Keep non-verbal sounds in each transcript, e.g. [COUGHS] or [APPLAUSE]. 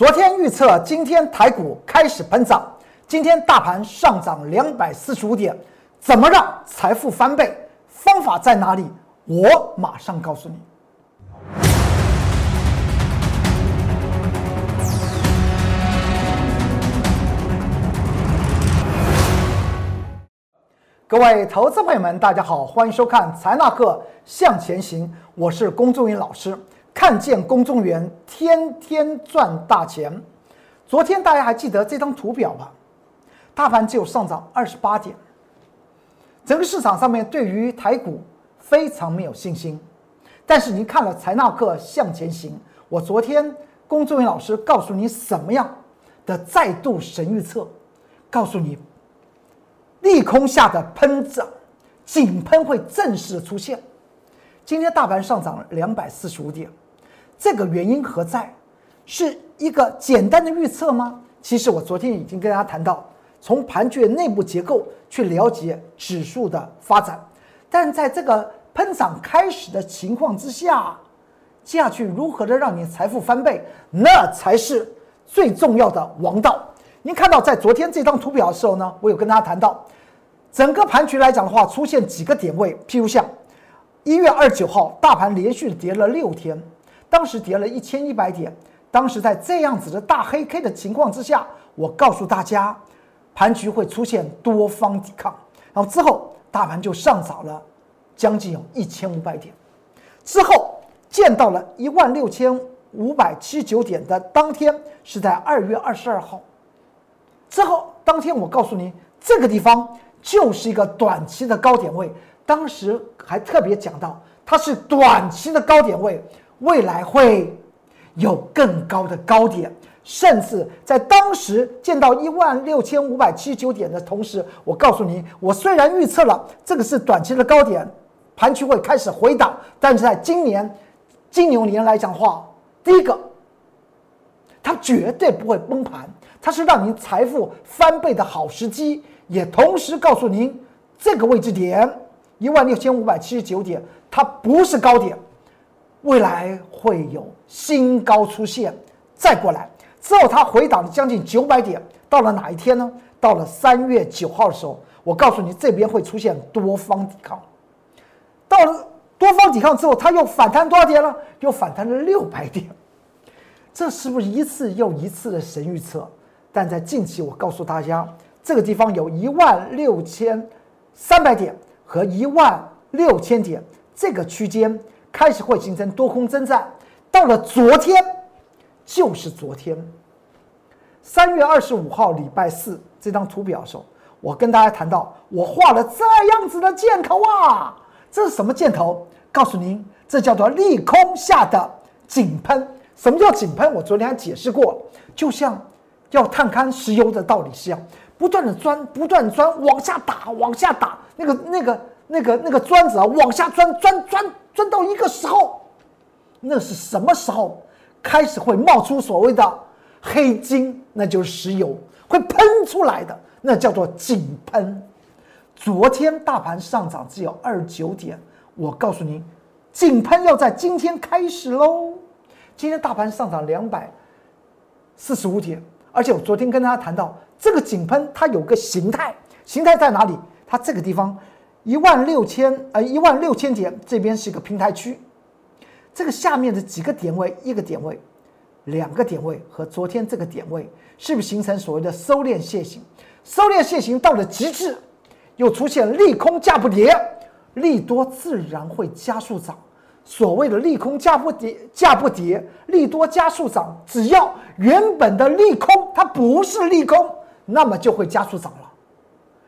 昨天预测今天台股开始喷涨，今天大盘上涨两百四十五点，怎么让财富翻倍？方法在哪里？我马上告诉你。各位投资朋友们，大家好，欢迎收看《财纳课向前行》，我是龚仲云老师。看见公众员天天赚大钱。昨天大家还记得这张图表吧？大盘只有上涨二十八点，整个市场上面对于台股非常没有信心。但是您看了财纳课向前行，我昨天公众员老师告诉你什么样的再度神预测，告诉你利空下的喷涨，井喷会正式出现。今天大盘上涨了两百四十五点。这个原因何在？是一个简单的预测吗？其实我昨天已经跟大家谈到，从盘局的内部结构去了解指数的发展。但在这个喷涨开始的情况之下，接下去如何的让你财富翻倍，那才是最重要的王道。您看到在昨天这张图表的时候呢，我有跟大家谈到，整个盘局来讲的话，出现几个点位，譬如像一月二十九号，大盘连续跌了六天。当时跌了一千一百点，当时在这样子的大黑 K 的情况之下，我告诉大家，盘局会出现多方抵抗，然后之后大盘就上涨了将近有一千五百点，之后见到了一万六千五百七十九点的当天是在二月二十二号，之后当天我告诉您，这个地方就是一个短期的高点位，当时还特别讲到它是短期的高点位。未来会有更高的高点，甚至在当时见到一万六千五百七十九点的同时，我告诉你，我虽然预测了这个是短期的高点，盘区会开始回档，但是在今年金牛年来讲话，第一个，它绝对不会崩盘，它是让您财富翻倍的好时机，也同时告诉您这个位置点一万六千五百七十九点，它不是高点。未来会有新高出现，再过来之后，它回档了将近九百点，到了哪一天呢？到了三月九号的时候，我告诉你这边会出现多方抵抗。到了多方抵抗之后，它又反弹多少点了？又反弹了六百点。这是不是一次又一次的神预测？但在近期，我告诉大家，这个地方有一万六千三百点和一万六千点这个区间。开始会形成多空征战，到了昨天，就是昨天，三月二十五号礼拜四这张图表的时候，我跟大家谈到，我画了这样子的箭头啊，这是什么箭头？告诉您，这叫做利空下的井喷。什么叫井喷？我昨天还解释过，就像要探勘石油的道理是一样，不断的钻，不断钻，往下打，往下打，那个那个那个那个钻子啊，往下钻，钻钻。钻到一个时候，那是什么时候开始会冒出所谓的黑金？那就是石油会喷出来的，那叫做井喷。昨天大盘上涨只有二九点，我告诉您，井喷要在今天开始喽。今天大盘上涨两百四十五点，而且我昨天跟大家谈到，这个井喷它有个形态，形态在哪里？它这个地方。一万六千呃，一万六千点，这边是一个平台区，这个下面的几个点位，一个点位，两个点位和昨天这个点位，是不是形成所谓的收敛楔形？收敛楔形到了极致，又出现利空价不跌，利多自然会加速涨。所谓的利空价不跌，价不跌，利多加速涨，只要原本的利空它不是利空，那么就会加速涨了。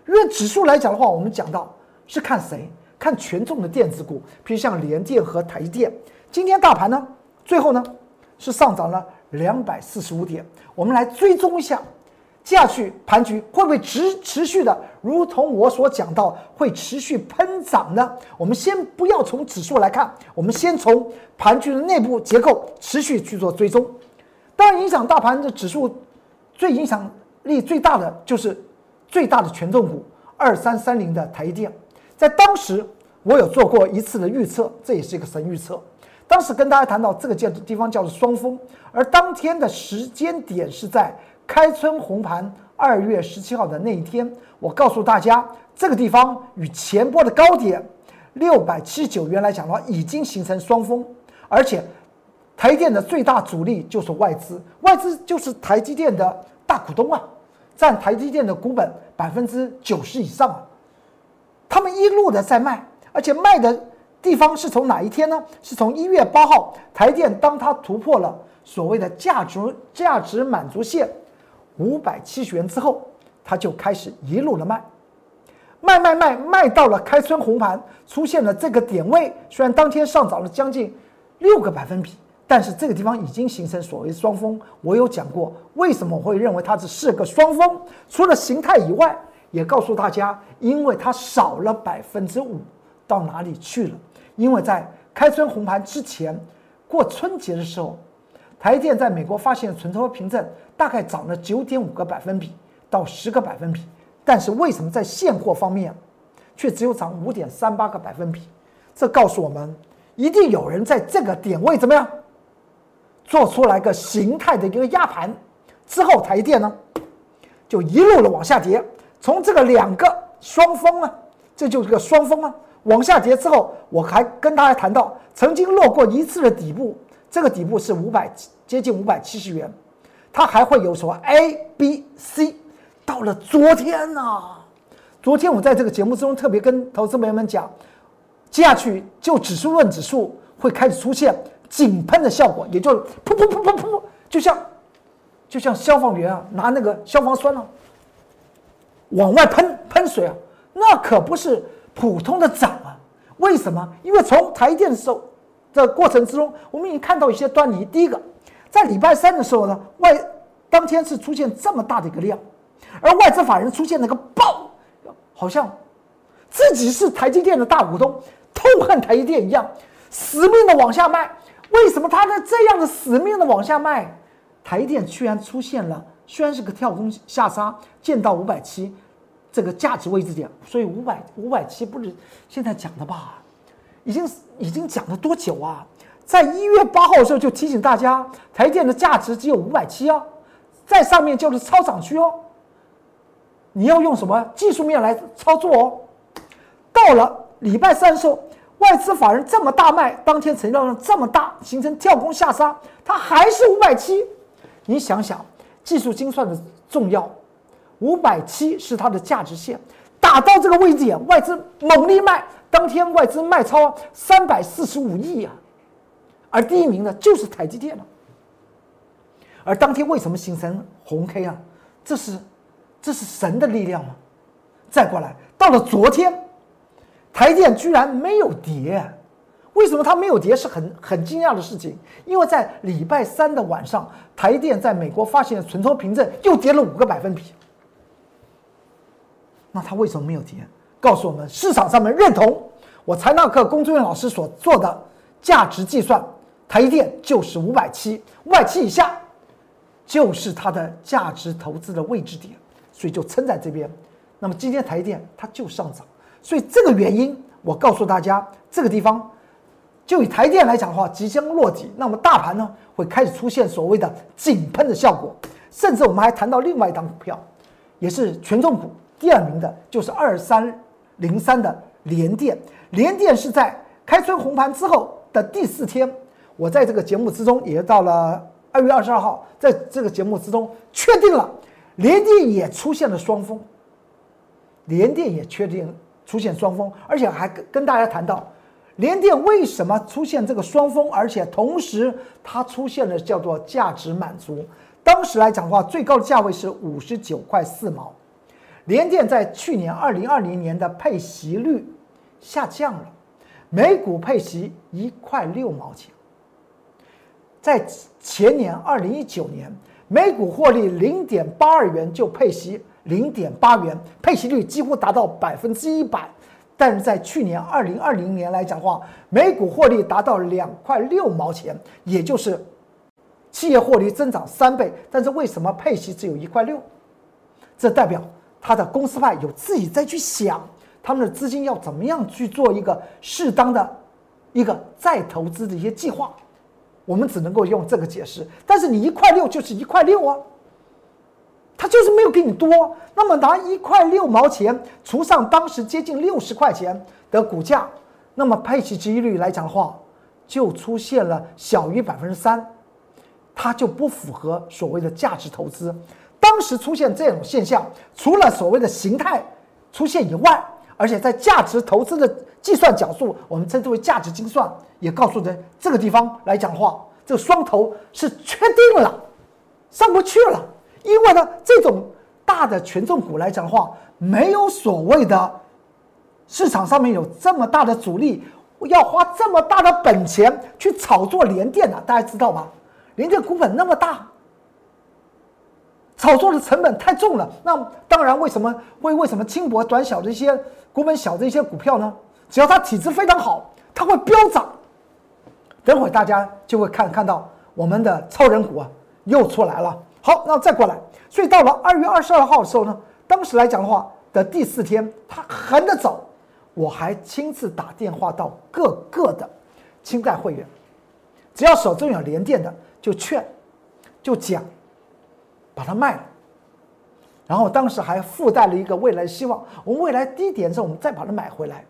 因为指数来讲的话，我们讲到。是看谁？看权重的电子股，比如像联电和台电。今天大盘呢，最后呢是上涨了两百四十五点。我们来追踪一下，接下去盘局会不会持持续的，如同我所讲到，会持续喷涨呢？我们先不要从指数来看，我们先从盘局的内部结构持续去做追踪。当然，影响大盘的指数最影响力最大的就是最大的权重股二三三零的台电。在当时，我有做过一次的预测，这也是一个神预测。当时跟大家谈到这个叫地方叫做双峰，而当天的时间点是在开春红盘二月十七号的那一天。我告诉大家，这个地方与前波的高点六百七十九元来讲的话，已经形成双峰，而且台电的最大主力就是外资，外资就是台积电的大股东啊，占台积电的股本百分之九十以上啊，他们一路的在卖，而且卖的地方是从哪一天呢？是从一月八号，台电当它突破了所谓的价值价值满足线五百七十元之后。它就开始一路的卖，卖卖卖卖到了开春红盘出现了这个点位，虽然当天上涨了将近六个百分比，但是这个地方已经形成所谓双峰。我有讲过为什么我会认为它只是个双峰，除了形态以外，也告诉大家，因为它少了百分之五到哪里去了？因为在开春红盘之前，过春节的时候，台电在美国发现存托凭证大概涨了九点五个百分比。到十个百分比，但是为什么在现货方面，却只有涨五点三八个百分比？这告诉我们，一定有人在这个点位怎么样，做出来个形态的一个压盘，之后台电呢，就一路的往下跌，从这个两个双峰啊，这就是个双峰啊，往下跌之后，我还跟大家谈到，曾经落过一次的底部，这个底部是五百接近五百七十元，它还会有什么 A、B、C。到了昨天呢，昨天我在这个节目之中特别跟投资朋友们讲，接下去就指数论指数会开始出现井喷的效果，也就是噗噗噗噗噗，就像就像消防员啊拿那个消防栓啊往外喷喷水啊，那可不是普通的涨啊。为什么？因为从台电的时候的过程之中，我们已经看到一些端倪。第一个，在礼拜三的时候呢，外当天是出现这么大的一个量。而外资法人出现那个爆，好像自己是台积电的大股东，痛恨台积电一样，死命的往下卖。为什么他在这样的死命的往下卖？台电居然出现了，虽然是个跳空下杀，见到五百七这个价值位置点，所以五百五百七不是现在讲的吧？已经已经讲了多久啊？在一月八号的时候就提醒大家，台电的价值只有五百七哦，在上面就是超涨区哦。你要用什么技术面来操作哦？到了礼拜三的时候，外资法人这么大卖，当天成交量这么大，形成跳空下杀，它还是五百七。你想想，技术精算的重要，五百七是它的价值线，打到这个位置呀，外资猛力卖，当天外资卖超三百四十五亿啊，而第一名的就是台积电了。而当天为什么形成红 K 啊？这是。这是神的力量吗？再过来，到了昨天，台电居然没有跌，为什么它没有跌？是很很惊讶的事情。因为在礼拜三的晚上，台电在美国发现的存托凭证又跌了五个百分比。那它为什么没有跌？告诉我们，市场上面认同我财纳课龚志远老师所做的价值计算，台电就是五百七，五百七以下就是它的价值投资的位置点。所以就撑在这边，那么今天台电它就上涨，所以这个原因我告诉大家，这个地方就以台电来讲的话，即将落底，那么大盘呢会开始出现所谓的井喷的效果，甚至我们还谈到另外一档股票，也是权重股第二名的，就是二三零三的联电。联电是在开春红盘之后的第四天，我在这个节目之中也到了二月二十二号，在这个节目之中确定了。联电也出现了双峰，联电也确定出现双峰，而且还跟跟大家谈到，联电为什么出现这个双峰，而且同时它出现了叫做价值满足。当时来讲的话，最高的价位是五十九块四毛。联电在去年二零二零年的配息率下降了，每股配息一块六毛钱，在前年二零一九年。每股获利零点八二元就配息零点八元，配息率几乎达到百分之一百。但是在去年二零二零年来讲话，每股获利达到两块六毛钱，也就是企业获利增长三倍。但是为什么配息只有一块六？这代表他的公司派有自己再去想，他们的资金要怎么样去做一个适当的一个再投资的一些计划，我们只能够用这个解释。但是你一块六就是一块六啊，他就是没有给你多。那么拿一块六毛钱除上当时接近六十块钱的股价，那么配息值益率来讲的话，就出现了小于百分之三，它就不符合所谓的价值投资。当时出现这种现象，除了所谓的形态出现以外，而且在价值投资的计算角度，我们称之为价值精算，也告诉人这个地方来讲的话，这个双头是确定了上不去了。因为呢，这种大的权重股来讲的话，没有所谓的市场上面有这么大的阻力，要花这么大的本钱去炒作联电的，大家知道吧？联电股本那么大。炒作的成本太重了，那当然，为什么会为什么轻薄短小的一些股本小的一些股票呢？只要它体质非常好，它会飙涨。等会大家就会看看到我们的超人股啊又出来了。好，那再过来，所以到了二月二十二号的时候呢，当时来讲的话的第四天，它横着走，我还亲自打电话到各个的清代会员，只要手中有连电的，就劝，就讲。把它卖了，然后当时还附带了一个未来希望，我们未来低点的时候，我们再把它买回来。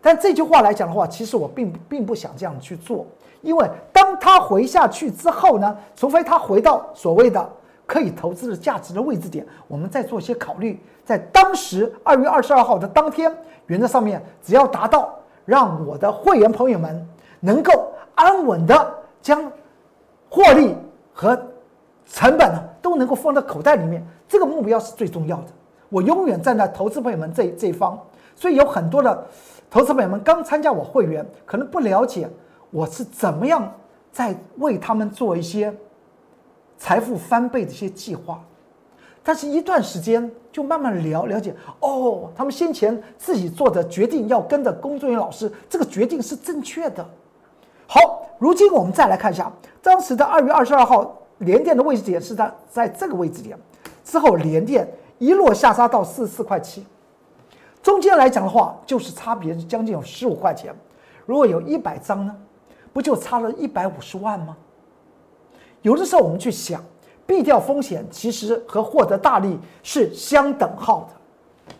但这句话来讲的话，其实我并并不想这样去做，因为当它回下去之后呢，除非它回到所谓的可以投资的价值的位置点，我们再做一些考虑。在当时二月二十二号的当天，原则上面只要达到让我的会员朋友们能够安稳的将获利和成本呢。都能够放在口袋里面，这个目标是最重要的。我永远站在投资朋友们这这一方，所以有很多的投资朋友们刚参加我会员，可能不了解我是怎么样在为他们做一些财富翻倍的一些计划。但是，一段时间就慢慢了了解，哦，他们先前自己做的决定要跟着工作人员老师，这个决定是正确的。好，如今我们再来看一下当时的二月二十二号。连电的位置点是在在这个位置点，之后连电一落下杀到四十四块七，中间来讲的话，就是差别将近有十五块钱。如果有一百张呢，不就差了一百五十万吗？有的时候我们去想，避掉风险其实和获得大利是相等号的。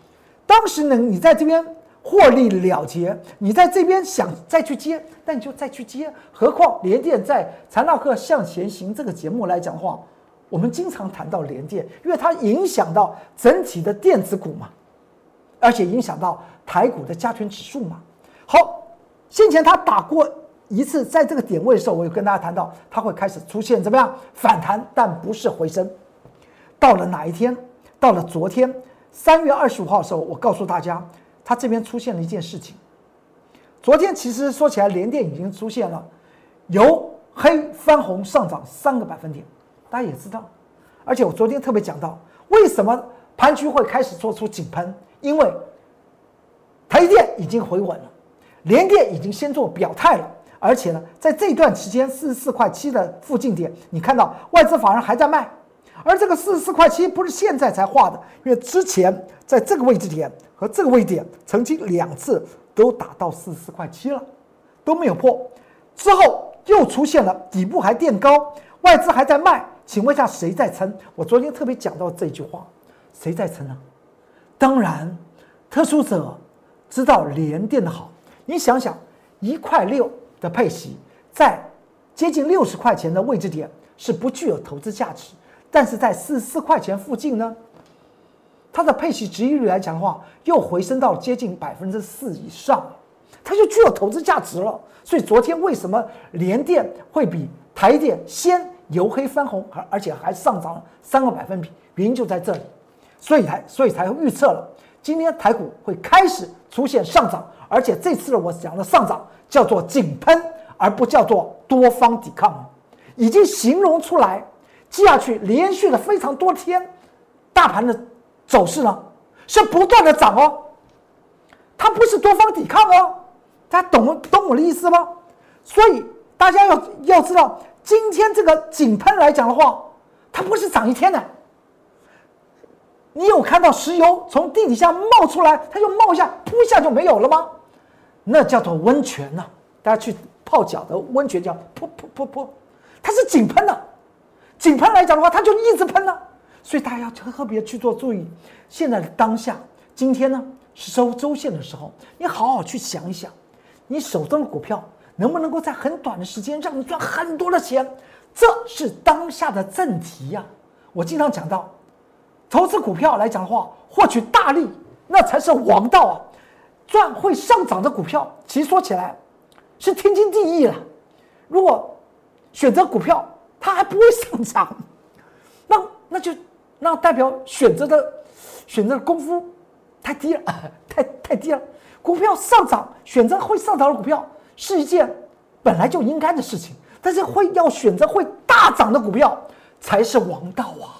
当时呢，你在这边。获利了结，你在这边想再去接，那你就再去接。何况联电在《财纳克向前行》这个节目来讲的话，我们经常谈到联电，因为它影响到整体的电子股嘛，而且影响到台股的加权指数嘛。好，先前它打过一次，在这个点位的时候，我有跟大家谈到，它会开始出现怎么样反弹，但不是回升。到了哪一天？到了昨天三月二十五号的时候，我告诉大家。它这边出现了一件事情，昨天其实说起来，联电已经出现了由黑翻红上涨三个百分点，大家也知道，而且我昨天特别讲到，为什么盘区会开始做出井喷？因为台电已经回稳了，联电已经先做表态了，而且呢，在这段期间四十四块七的附近点，你看到外资法人还在卖，而这个四十四块七不是现在才画的，因为之前在这个位置点。和这个位置点曾经两次都打到四十四块七了，都没有破，之后又出现了底部还垫高，外资还在卖，请问一下谁在撑？我昨天特别讲到这句话，谁在撑呢？当然，特殊者知道连电的好，你想想一块六的配息，在接近六十块钱的位置点是不具有投资价值，但是在四十四块钱附近呢？它的配息值益率来讲的话，又回升到接近百分之四以上，它就具有投资价值了。所以昨天为什么联电会比台电先由黑翻红，而而且还上涨了三个百分比？原因就在这里，所以才所以才预测了今天台股会开始出现上涨，而且这次的我讲的上涨叫做井喷，而不叫做多方抵抗，已经形容出来，下去连续了非常多天，大盘的。走势呢是不断的涨哦，它不是多方抵抗哦，大家懂懂我的意思吗？所以大家要要知道，今天这个井喷来讲的话，它不是涨一天的。你有看到石油从地底下冒出来，它就冒一下，扑一下就没有了吗？那叫做温泉呐，大家去泡脚的温泉叫噗噗噗噗，它是井喷的，井喷来讲的话，它就一直喷呢。所以大家要特别去做注意。现在的当下，今天呢是收周线的时候，你好好去想一想，你手中的股票能不能够在很短的时间让你赚很多的钱？这是当下的正题呀。我经常讲到，投资股票来讲的话，获取大利那才是王道啊！赚会上涨的股票，其实说起来是天经地义了。如果选择股票它还不会上涨，那那就。那代表选择的选择的功夫太低了，[LAUGHS] 太太低了。股票上涨，选择会上涨的股票是一件本来就应该的事情，但是会要选择会大涨的股票才是王道啊！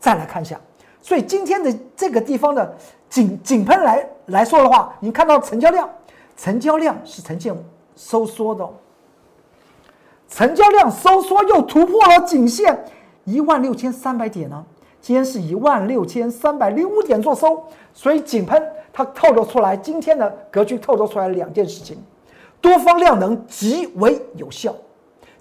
再来看一下，所以今天的这个地方的井井喷来来说的话，你看到成交量，成交量是呈现收缩的，成交量收缩又突破了颈线一万六千三百点呢。今天是一万六千三百零五点做收，所以井喷它透露出来今天的格局透露出来两件事情：多方量能极为有效，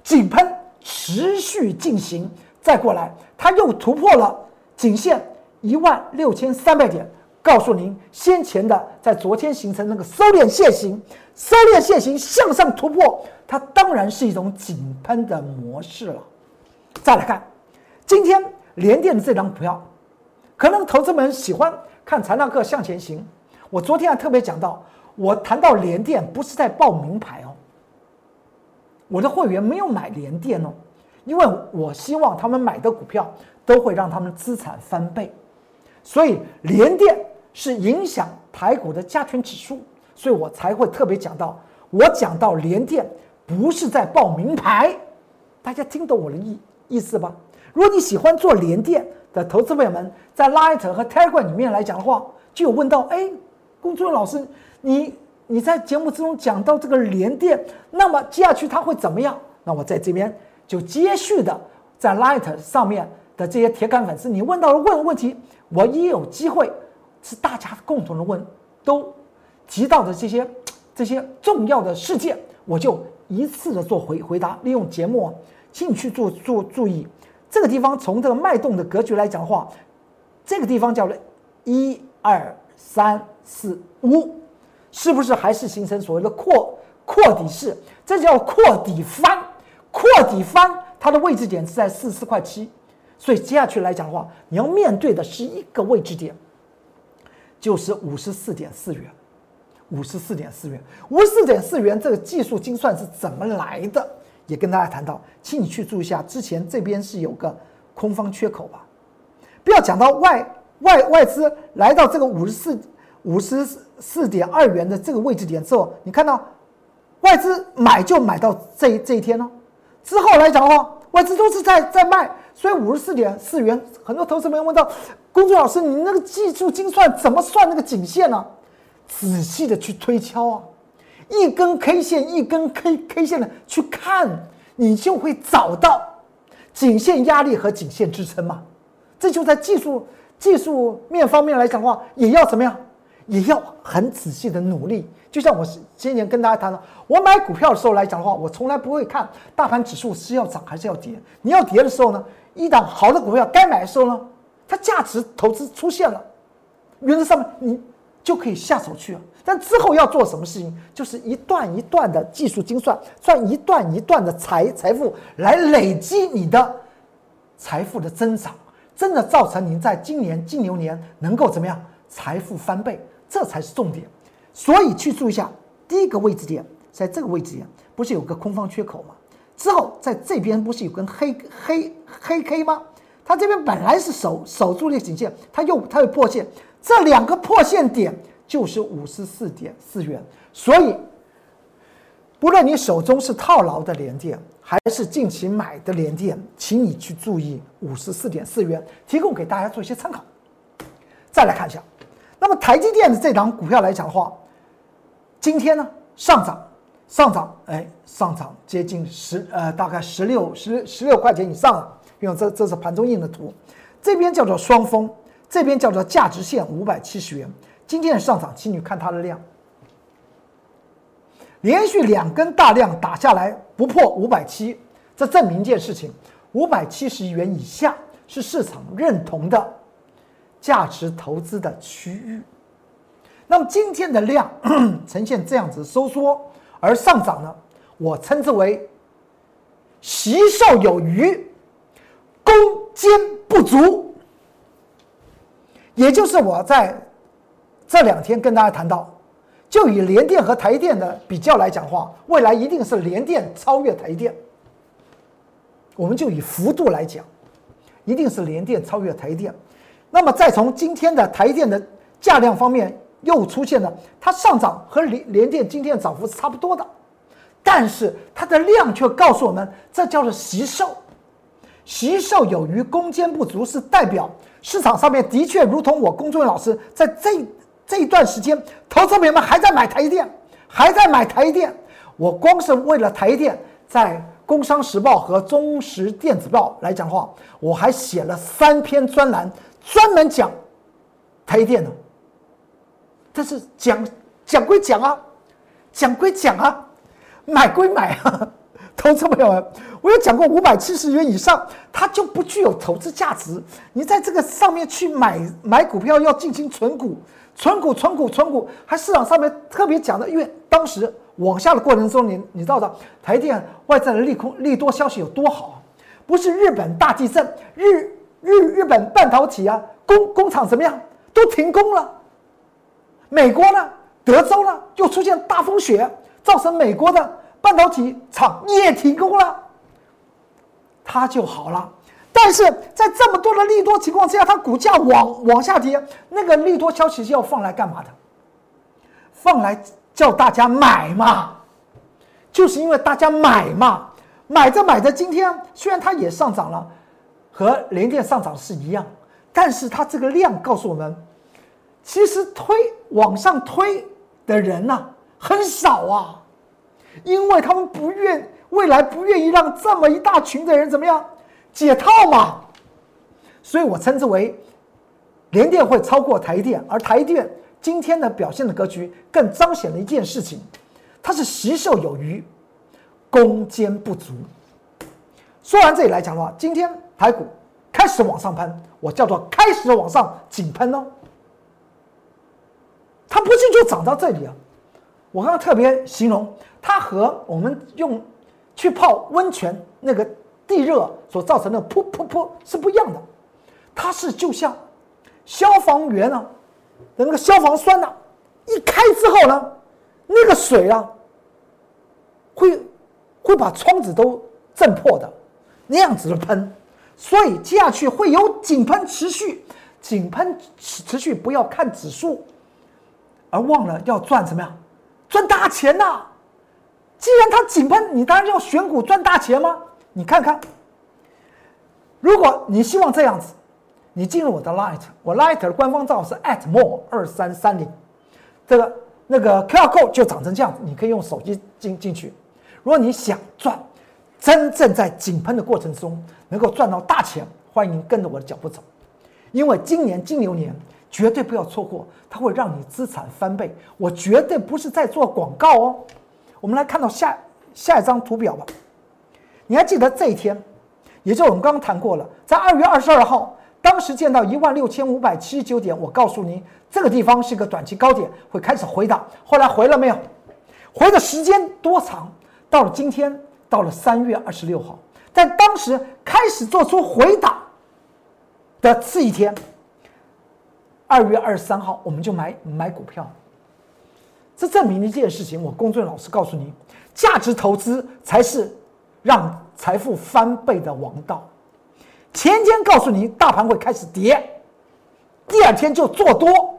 井喷持续进行，再过来它又突破了颈线一万六千三百点，告诉您先前的在昨天形成那个收敛线型，收敛线型向上突破，它当然是一种井喷的模式了。再来看今天。联电的这张股票，可能投资们喜欢看财纳克向前行。我昨天还特别讲到，我谈到联电不是在报名牌哦，我的会员没有买联电哦，因为我希望他们买的股票都会让他们资产翻倍，所以联电是影响台股的加权指数，所以我才会特别讲到，我讲到联电不是在报名牌，大家听懂我的意意思吧？如果你喜欢做联电的投资朋友们，在 Light 和 Telegram 里面来讲的话，就有问到：哎，龚作老师，你你在节目之中讲到这个联电，那么接下去它会怎么样？那我在这边就接续的在 Light 上面的这些铁杆粉丝，你问到了问问题，我也有机会是大家共同的问，都提到的这些这些重要的事件，我就一次的做回回答，利用节目请你去做做注意。这个地方从这个脉动的格局来讲的话，这个地方叫做一二三四五，是不是还是形成所谓的扩扩底式？这叫扩底翻，扩底翻它的位置点是在四四块七，所以接下去来讲的话，你要面对的是一个位置点，就是五十四点四元，五十四点四元，五十四点四元这个技术精算是怎么来的？也跟大家谈到，请你去注意一下，之前这边是有个空方缺口吧？不要讲到外外外资来到这个五十四五十四点二元的这个位置点之后，你看到外资买就买到这这一天哦。之后来讲的话，外资都是在在卖，所以五十四点四元，很多投资朋友问到，公众老师，你那个技术精算怎么算那个颈线呢？仔细的去推敲啊。一根 K 线，一根 K K 线的去看，你就会找到颈线压力和颈线支撑嘛。这就在技术技术面方面来讲的话，也要怎么样？也要很仔细的努力。就像我今年跟大家谈的，我买股票的时候来讲的话，我从来不会看大盘指数是要涨还是要跌。你要跌的时候呢，一档好的股票该买的时候呢，它价值投资出现了，原则上面你就可以下手去了。但之后要做什么事情，就是一段一段的技术精算，算一段一段的财财富来累积你的财富的增长，真的造成您在今年金牛年能够怎么样财富翻倍，这才是重点。所以去注意一下，第一个位置点在这个位置点，不是有个空方缺口吗？之后在这边不是有根黑黑黑 K 吗？它这边本来是守守住那个颈线，它又它又破线，这两个破线点。就是五十四点四元，所以不论你手中是套牢的连电，还是近期买的连电，请你去注意五十四点四元，提供给大家做一些参考。再来看一下，那么台积电的这档股票来讲的话，今天呢上涨，上涨，哎，上涨接近十呃，大概十六十十六块钱以上了。因为这这是盘中印的图，这边叫做双峰，这边叫做价值线五百七十元。今天的上涨，请你看它的量，连续两根大量打下来不破五百七，这证明一件事情：五百七十元以下是市场认同的价值投资的区域。那么今天的量 [COUGHS] 呈现这样子收缩而上涨呢？我称之为习受有余，攻坚不足。也就是我在这两天跟大家谈到。就以联电和台电的比较来讲话，未来一定是联电超越台电。我们就以幅度来讲，一定是联电超越台电。那么再从今天的台电的价量方面，又出现了它上涨和联联电今天涨幅是差不多的，但是它的量却告诉我们，这叫做习售，习售有余，攻坚不足，是代表市场上面的确如同我龚忠老师在这。这一段时间，投资朋友们还在买台电，还在买台电。我光是为了台电，在《工商时报》和《中时电子报》来讲话，我还写了三篇专栏，专门讲台电的。但是讲讲归讲啊，讲归讲啊，买归买啊，投资朋友们，我有讲过五百七十元以上，它就不具有投资价值。你在这个上面去买买股票，要进行存股。存股、存股、存股，还市场上面特别讲的，因为当时往下的过程中，你你知道的，台电外在的利空、利多消息有多好？不是日本大地震，日日日本半导体啊工工厂怎么样都停工了。美国呢，德州呢又出现大风雪，造成美国的半导体厂也停工了，它就好了。但是在这么多的利多情况之下，它股价往往下跌，那个利多消息是要放来干嘛的？放来叫大家买嘛，就是因为大家买嘛，买着买着，今天虽然它也上涨了，和联电上涨是一样，但是它这个量告诉我们，其实推往上推的人呢很少啊，因为他们不愿未来不愿意让这么一大群的人怎么样。解套嘛，所以我称之为联电会超过台电，而台电今天的表现的格局更彰显了一件事情，它是习受有余，攻坚不足。说完这里来讲的话，今天台股开始往上喷，我叫做开始往上紧喷哦，它不是就涨到这里啊，我刚刚特别形容它和我们用去泡温泉那个。地热所造成的噗噗噗是不一样的，它是就像消防员啊，那个消防栓呢，一开之后呢，那个水啊，会会把窗子都震破的那样子的喷，所以接下去会有井喷持续，井喷持持续，不要看指数，而忘了要赚什么呀？赚大钱呐！既然它井喷，你当然要选股赚大钱吗？你看看，如果你希望这样子，你进入我的 Light，我 Light 的官方账号是 at @more 二三三零，这个那个 QR code 就长成这样子，你可以用手机进进去。如果你想赚，真正在井喷的过程中能够赚到大钱，欢迎跟着我的脚步走，因为今年金牛年绝对不要错过，它会让你资产翻倍。我绝对不是在做广告哦。我们来看到下下一张图表吧。你还记得这一天，也就我们刚刚谈过了，在二月二十二号，当时见到一万六千五百七十九点，我告诉你这个地方是个短期高点，会开始回档。后来回了没有？回的时间多长？到了今天，到了三月二十六号，在当时开始做出回档的次一天，二月二十三号，我们就买买股票。这证明了一件事情，我公众老师告诉你，价值投资才是。让财富翻倍的王道，前天告诉你大盘会开始跌，第二天就做多，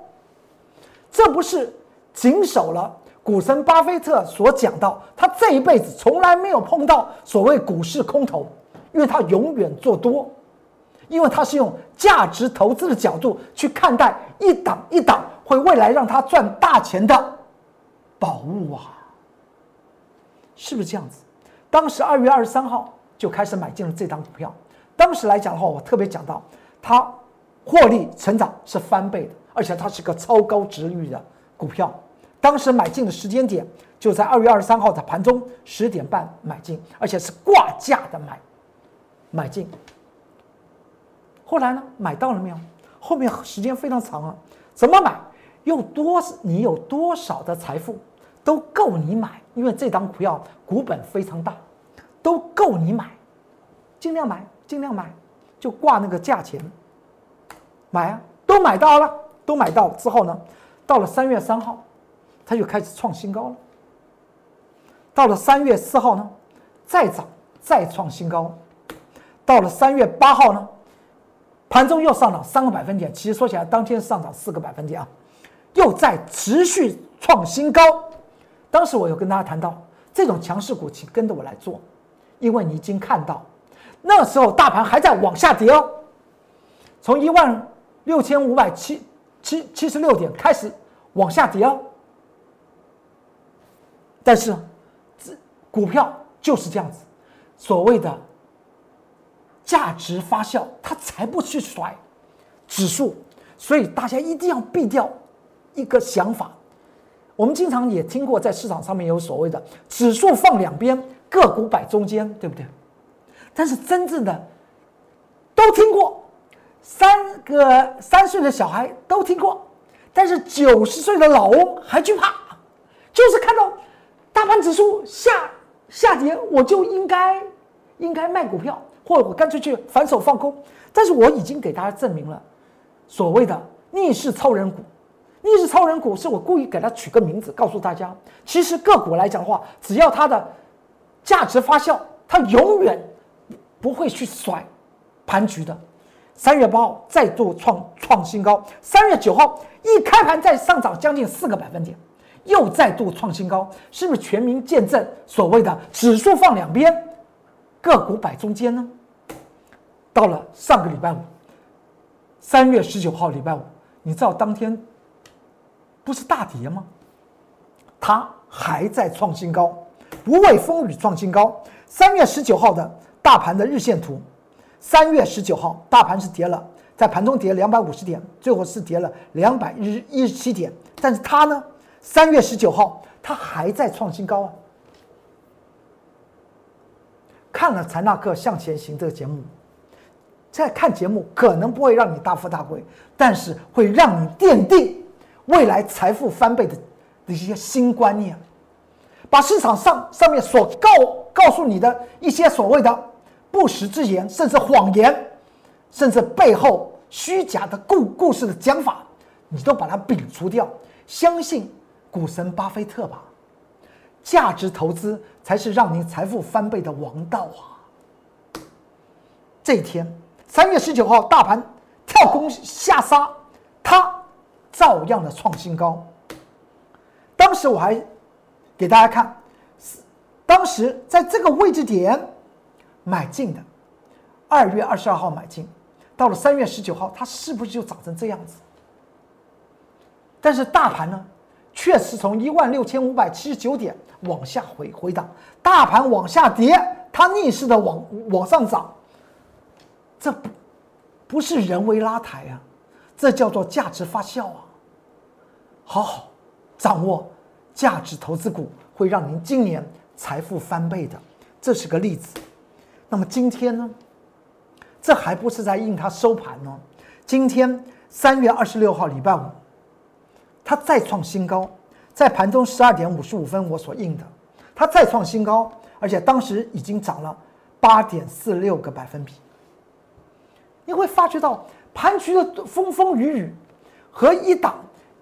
这不是谨守了股神巴菲特所讲到，他这一辈子从来没有碰到所谓股市空头，因为他永远做多，因为他是用价值投资的角度去看待一档一档会未来让他赚大钱的宝物啊，是不是这样子？当时二月二十三号就开始买进了这张股票。当时来讲的话，我特别讲到，它获利成长是翻倍的，而且它是个超高值率的股票。当时买进的时间点就在二月二十三号的盘中十点半买进，而且是挂价的买买进。后来呢，买到了没有？后面时间非常长啊，怎么买？用多你有多少的财富都够你买，因为这档股票股本非常大，都够你买，尽量买，尽量买，就挂那个价钱买啊，都买到了，都买到之后呢，到了三月三号，它就开始创新高了。到了三月四号呢，再涨再创新高，到了三月八号呢，盘中又上涨三个百分点，其实说起来当天上涨四个百分点啊。又在持续创新高，当时我有跟大家谈到，这种强势股，请跟着我来做，因为你已经看到，那时候大盘还在往下跌哦，从一万六千五百七七七十六点开始往下跌哦，但是，这股票就是这样子，所谓的价值发酵，它才不去甩。指数，所以大家一定要避掉。一个想法，我们经常也听过，在市场上面有所谓的指数放两边，个股摆中间，对不对？但是真正的都听过，三个三岁的小孩都听过，但是九十岁的老翁还惧怕，就是看到大盘指数下下跌，我就应该应该卖股票，或者我干脆去反手放空。但是我已经给大家证明了，所谓的逆势超人股。逆势超人股是我故意给它取个名字，告诉大家，其实个股来讲的话，只要它的价值发酵，它永远不会去甩盘局的。三月八号再度创创新高，三月九号一开盘再上涨将近四个百分点，又再度创新高，是不是全民见证所谓的指数放两边，个股摆中间呢？到了上个礼拜五，三月十九号礼拜五，你知道当天。不是大跌吗？它还在创新高，不畏风雨创新高。三月十九号的大盘的日线图，三月十九号大盘是跌了，在盘中跌两百五十点，最后是跌了两百一一十七点。但是它呢，三月十九号它还在创新高啊！看了财纳克向前行这个节目，在看节目可能不会让你大富大贵，但是会让你奠定。未来财富翻倍的的一些新观念，把市场上上面所告告诉你的一些所谓的不实之言，甚至谎言，甚至背后虚假的故故事的讲法，你都把它摒除掉，相信股神巴菲特吧，价值投资才是让您财富翻倍的王道啊！这一天，三月十九号，大盘跳空下杀，它。照样的创新高。当时我还给大家看，当时在这个位置点买进的，二月二十二号买进，到了三月十九号，它是不是就涨成这样子？但是大盘呢，确实从一万六千五百七十九点往下回回档，大盘往下跌，它逆势的往往上涨，这不是人为拉抬啊，这叫做价值发酵啊。好好掌握价值投资股，会让您今年财富翻倍的，这是个例子。那么今天呢？这还不是在应它收盘呢。今天三月二十六号，礼拜五，它再创新高，在盘中十二点五十五分我所应的，它再创新高，而且当时已经涨了八点四六个百分比。你会发觉到盘局的风风雨雨和一档。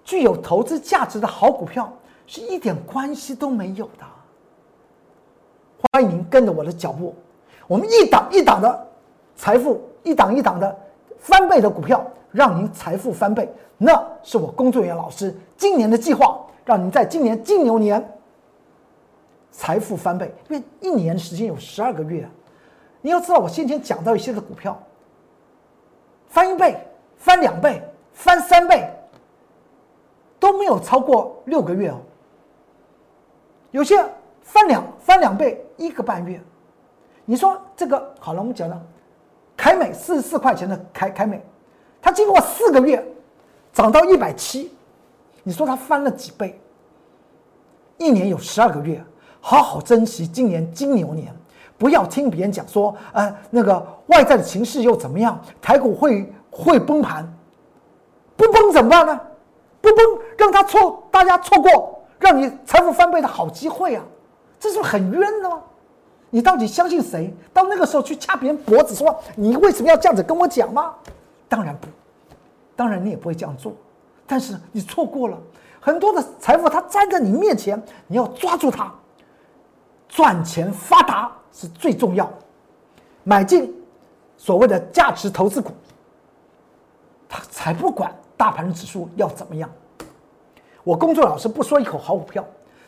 具有投资价值的好股票是一点关系都没有的。欢迎您跟着我的脚步，我们一档一档的财富，一档一档的翻倍的股票，让您财富翻倍。那是我工作人员老师今年的计划，让您在今年金牛年财富翻倍。因为一年时间有十二个月，你要知道，我先前讲到一些的股票，翻一倍、翻两倍、翻三倍。都没有超过六个月哦，有些翻两翻两倍一个半月，你说这个好了，我们讲了，凯美四十四块钱的凯凯美，它经过四个月涨到一百七，你说它翻了几倍？一年有十二个月，好好珍惜今年金牛年，不要听别人讲说，呃，那个外在的情势又怎么样，台股会会崩盘，不崩怎么办呢？不崩，让他错，大家错过让你财富翻倍的好机会啊！这是很冤的吗？你到底相信谁？到那个时候去掐别人脖子，说你为什么要这样子跟我讲吗？当然不，当然你也不会这样做。但是你错过了很多的财富，它站在你面前，你要抓住它。赚钱发达是最重要，买进所谓的价值投资股，他才不管大盘指数要怎么样。我工作老师不说一口好股票，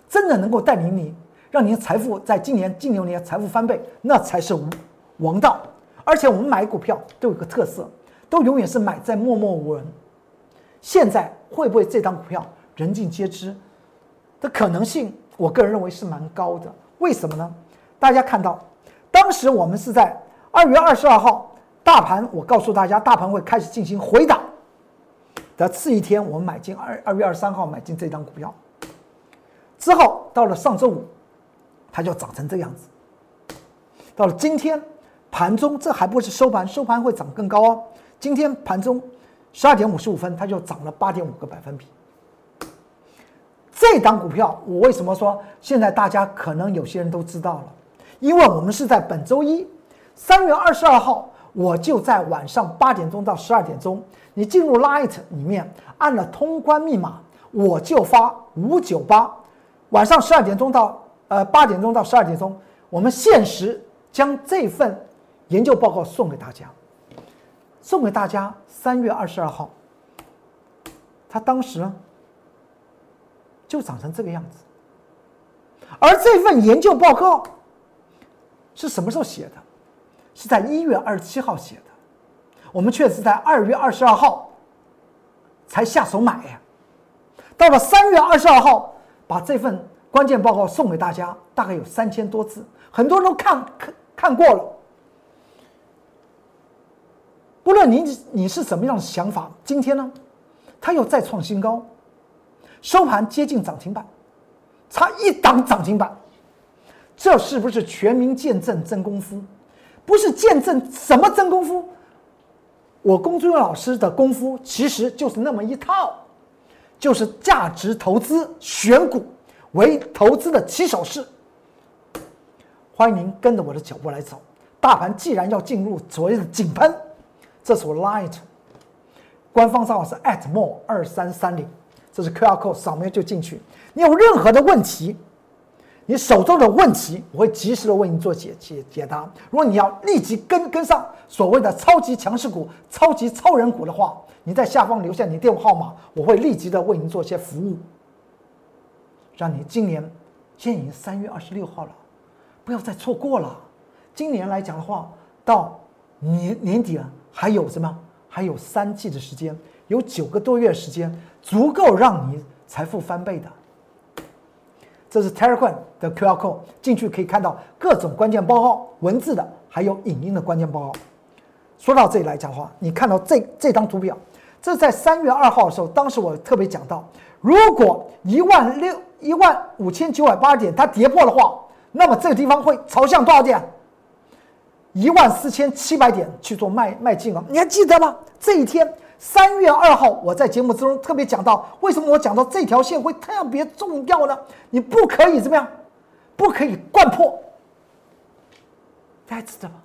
真的能够带领你，让你的财富在今年近牛年财富翻倍，那才是王道。而且我们买股票都有个特色，都永远是买在默默无人。现在会不会这张股票人尽皆知的可能性？我个人认为是蛮高的。为什么呢？大家看到，当时我们是在二月二十二号，大盘我告诉大家，大盘会开始进行回档的次一天，我们买进二二月二十三号买进这张股票，之后到了上周五，它就涨成这样子。到了今天盘中，这还不是收盘，收盘会涨更高哦。今天盘中十二点五十五分，它就涨了八点五个百分比。这档股票，我为什么说现在大家可能有些人都知道了？因为我们是在本周一，三月二十二号，我就在晚上八点钟到十二点钟，你进入 Light 里面按了通关密码，我就发五九八，晚上十二点钟到呃八点钟到十二点钟，我们限时将这份研究报告送给大家，送给大家。三月二十二号，他当时。就长成这个样子，而这份研究报告是什么时候写的？是在一月二十七号写的，我们却是在二月二十二号才下手买呀。到了三月二十二号，把这份关键报告送给大家，大概有三千多字，很多人都看看看过了。不论你你是什么样的想法，今天呢，它又再创新高。收盘接近涨停板，差一档涨停板，这是不是全民见证真功夫？不是见证什么真功夫？我龚志勇老师的功夫其实就是那么一套，就是价值投资选股为投资的起手式。欢迎您跟着我的脚步来走。大盘既然要进入所谓的井喷，这是我 Light 官方账号是 atmore 二三三零。这是 QR code 扫描就进去。你有任何的问题，你手中的问题，我会及时的为你做解解解答。如果你要立即跟跟上所谓的超级强势股、超级超人股的话，你在下方留下你电话号码，我会立即的为您做一些服务，让你今年现在已经三月二十六号了，不要再错过了。今年来讲的话，到年年底了，还有什么？还有三季的时间。有九个多月时间，足够让你财富翻倍的。这是 Telegram 的 QR code，进去可以看到各种关键报告，文字的还有影音的关键报告。说到这里来讲的话，你看到这这张图表，这在三月二号的时候，当时我特别讲到，如果一万六一万五千九百八十点它跌破的话，那么这个地方会朝向多少点？一万四千七百点去做卖卖进啊！你还记得吗？这一天。三月二号，我在节目之中特别讲到，为什么我讲到这条线会特别重要呢？你不可以怎么样？不可以灌破。大家知道吗？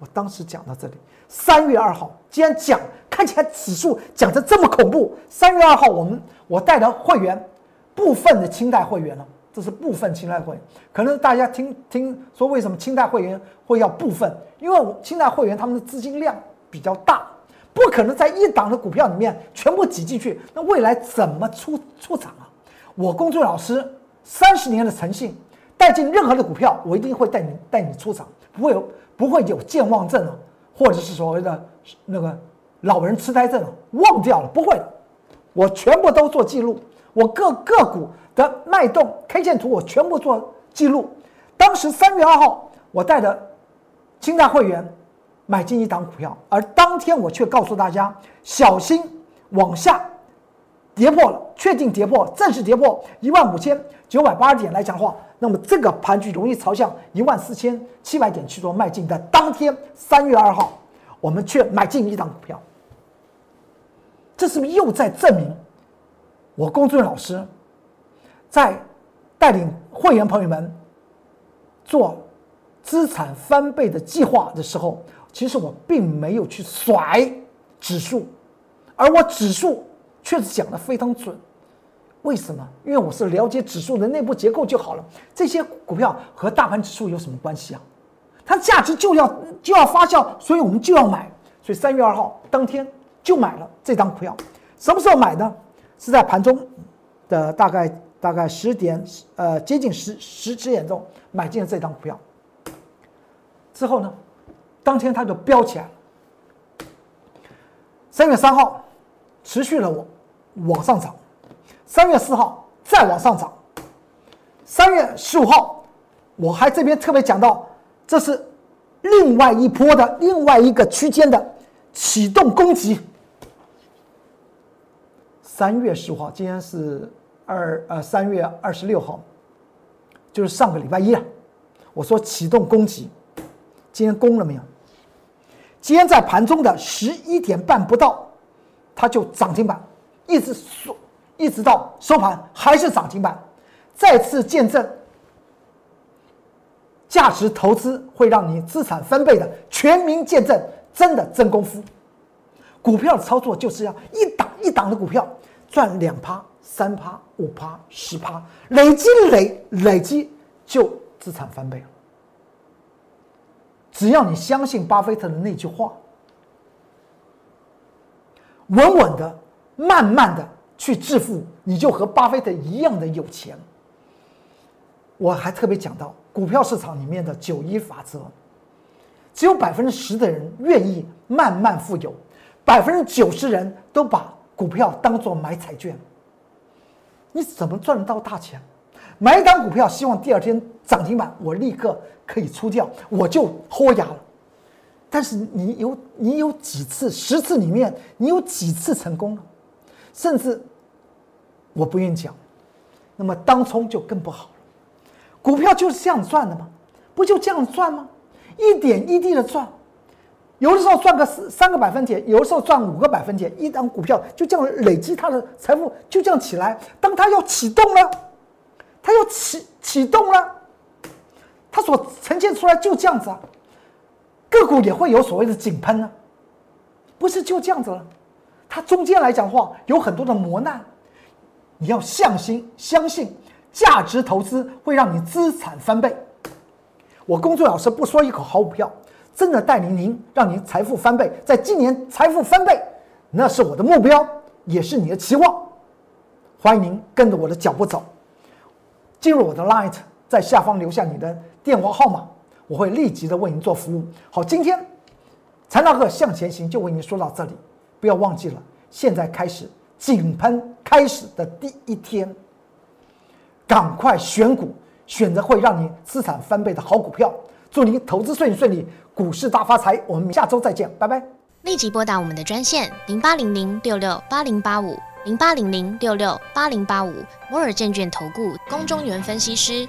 我当时讲到这里，三月二号，既然讲看起来指数讲的这么恐怖，三月二号我们我带的会员部分的清代会员呢，这是部分清代会员，可能大家听听说为什么清代会员会要部分？因为我清代会员他们的资金量比较大。不可能在一档的股票里面全部挤进去，那未来怎么出出场啊？我公众老师三十年的诚信，带进任何的股票，我一定会带你带你出场，不会有不会有健忘症啊，或者是所谓的那个老人痴呆症，忘掉了不会，我全部都做记录，我各个股的脉动 K 线图我全部做记录。当时三月二号，我带着清代会员。买进一档股票，而当天我却告诉大家小心往下跌破了，确定跌破，正式跌破一万五千九百八十点来讲的话，那么这个盘局容易朝向一万四千七百点去做迈进的。当天三月二号，我们却买进一档股票，这是不是又在证明我龚俊老师在带领会员朋友们做资产翻倍的计划的时候，其实我并没有去甩指数，而我指数。确实讲的非常准，为什么？因为我是了解指数的内部结构就好了。这些股票和大盘指数有什么关系啊？它价值就要就要发酵，所以我们就要买。所以三月二号当天就买了这张股票。什么时候买呢？是在盘中的大概大概十点呃接近十十十点钟买进了这张股票。之后呢，当天它就飙起来了。三月三号。持续了往往上涨，三月四号再往上涨，三月十五号，我还这边特别讲到，这是另外一波的另外一个区间的启动攻击。三月十五号，今天是二呃三月二十六号，就是上个礼拜一啊，我说启动攻击，今天攻了没有？今天在盘中的十一点半不到。它就涨停板，一直收，一直到收盘还是涨停板，再次见证价值投资会让你资产翻倍的全民见证，真的真功夫。股票的操作就是要一档一档的股票赚两趴、三趴、五趴、十趴，累积累累积就资产翻倍了。只要你相信巴菲特的那句话。稳稳的、慢慢的去致富，你就和巴菲特一样的有钱。我还特别讲到股票市场里面的九一法则，只有百分之十的人愿意慢慢富有，百分之九十人都把股票当做买彩券。你怎么赚得到大钱？买一张股票，希望第二天涨停板，我立刻可以出掉，我就豁牙了。但是你有你有几次十次里面你有几次成功了，甚至我不愿意讲，那么当冲就更不好了。股票就是这样赚的吗？不就这样赚吗？一点一滴的赚，有的时候赚个三三个百分点，有的时候赚五个百分点，一张股票就这样累积它的财富就这样起来。当它要启动了，它要启启动了，它所呈现出来就这样子啊。个股也会有所谓的井喷呢，不是就这样子了？它中间来讲的话，有很多的磨难，你要向心相信，价值投资会让你资产翻倍。我工作老师不说一口好股票，真的带领您让您财富翻倍，在今年财富翻倍，那是我的目标，也是你的期望。欢迎您跟着我的脚步走，进入我的 Light，在下方留下你的电话号码。我会立即的为您做服务。好，今天财大课向前行就为您说到这里，不要忘记了，现在开始井喷开始的第一天，赶快选股，选择会让你资产翻倍的好股票。祝您投资顺利顺利，股市大发财。我们下周再见，拜拜。立即拨打我们的专线零八零零六六八零八五零八零零六六八零八五摩尔证券投顾龚中原分析师。